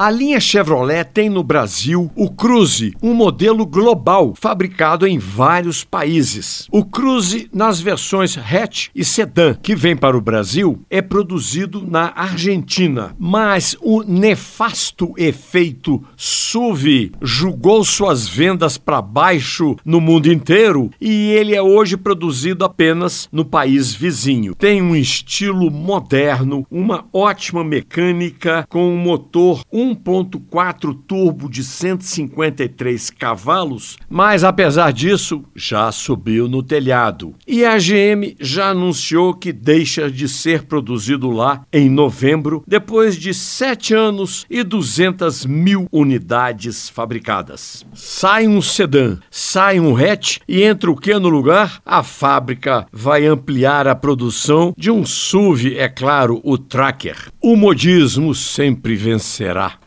A linha Chevrolet tem no Brasil o Cruze, um modelo global fabricado em vários países. O Cruze, nas versões hatch e sedã que vem para o Brasil, é produzido na Argentina, mas o nefasto efeito SUV jogou suas vendas para baixo no mundo inteiro e ele é hoje produzido apenas no país vizinho. Tem um estilo moderno, uma ótima mecânica com um motor 1.4 turbo de 153 cavalos, mas apesar disso, já subiu no telhado. E a GM já anunciou que deixa de ser produzido lá em novembro, depois de sete anos e 200 mil unidades fabricadas. Sai um sedã, sai um hatch e entra o que no lugar? A fábrica vai ampliar a produção de um SUV, é claro, o Tracker. O modismo sempre vencerá.